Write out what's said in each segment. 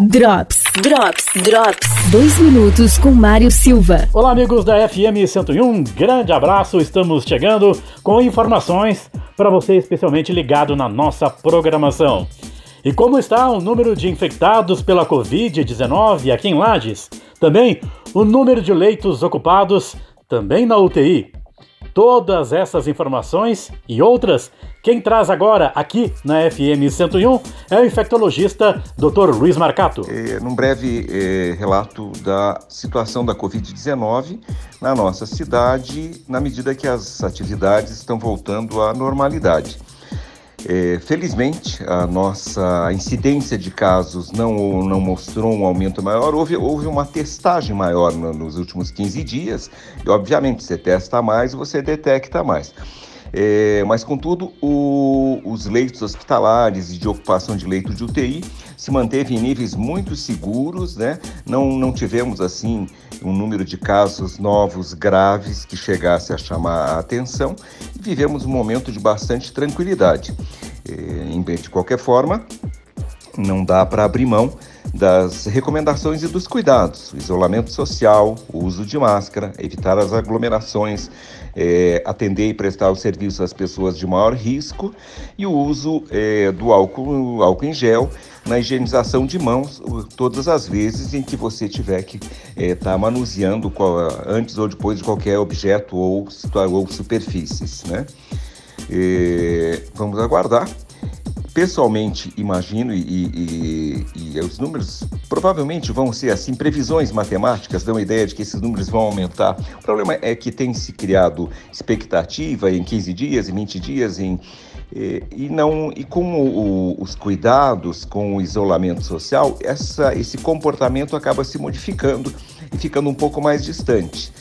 Drops, Drops, Drops. Dois minutos com Mário Silva. Olá, amigos da FM 101. Grande abraço. Estamos chegando com informações para você, especialmente ligado na nossa programação. E como está o número de infectados pela Covid-19 aqui em Lages? Também o número de leitos ocupados, também na UTI. Todas essas informações e outras, quem traz agora aqui na FM 101 é o infectologista Dr. Luiz Marcato. É, num breve é, relato da situação da Covid-19 na nossa cidade, na medida que as atividades estão voltando à normalidade. É, felizmente, a nossa incidência de casos não, não mostrou um aumento maior, houve, houve uma testagem maior no, nos últimos 15 dias, e obviamente você testa mais, você detecta mais. É, mas, contudo, o, os leitos hospitalares e de ocupação de leito de UTI se manteve em níveis muito seguros, né? Não, não tivemos, assim, um número de casos novos graves que chegasse a chamar a atenção e vivemos um momento de bastante tranquilidade. É, de qualquer forma, não dá para abrir mão das recomendações e dos cuidados, isolamento social, uso de máscara, evitar as aglomerações, é, atender e prestar o serviço às pessoas de maior risco e o uso é, do álcool, álcool em gel na higienização de mãos todas as vezes em que você tiver que estar é, tá manuseando antes ou depois de qualquer objeto ou, ou superfícies, né? É, vamos aguardar pessoalmente imagino, e, e, e, os números provavelmente vão ser assim, previsões matemáticas dão a ideia de que esses números vão aumentar. O problema é que tem se criado expectativa em 15 dias, em 20 dias, em, e, e não e com o, os cuidados, com o isolamento social, essa, esse comportamento acaba se modificando e ficando um pouco mais distante.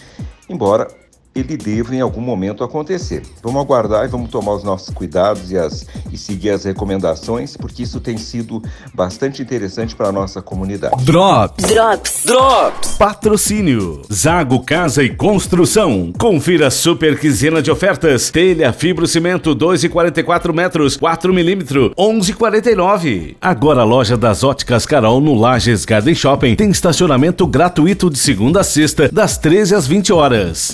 Embora ele deva em algum momento acontecer. Vamos aguardar e vamos tomar os nossos cuidados e, as, e seguir as recomendações, porque isso tem sido bastante interessante para a nossa comunidade. Drops. Drops. Drops. Patrocínio. Zago Casa e Construção. Confira super quinzena de ofertas. Telha, fibro cimento 2,44 metros, 4 milímetros, 11,49. Agora a loja das óticas Carol no Lages Garden Shopping tem estacionamento gratuito de segunda a sexta, das 13 às 20 horas.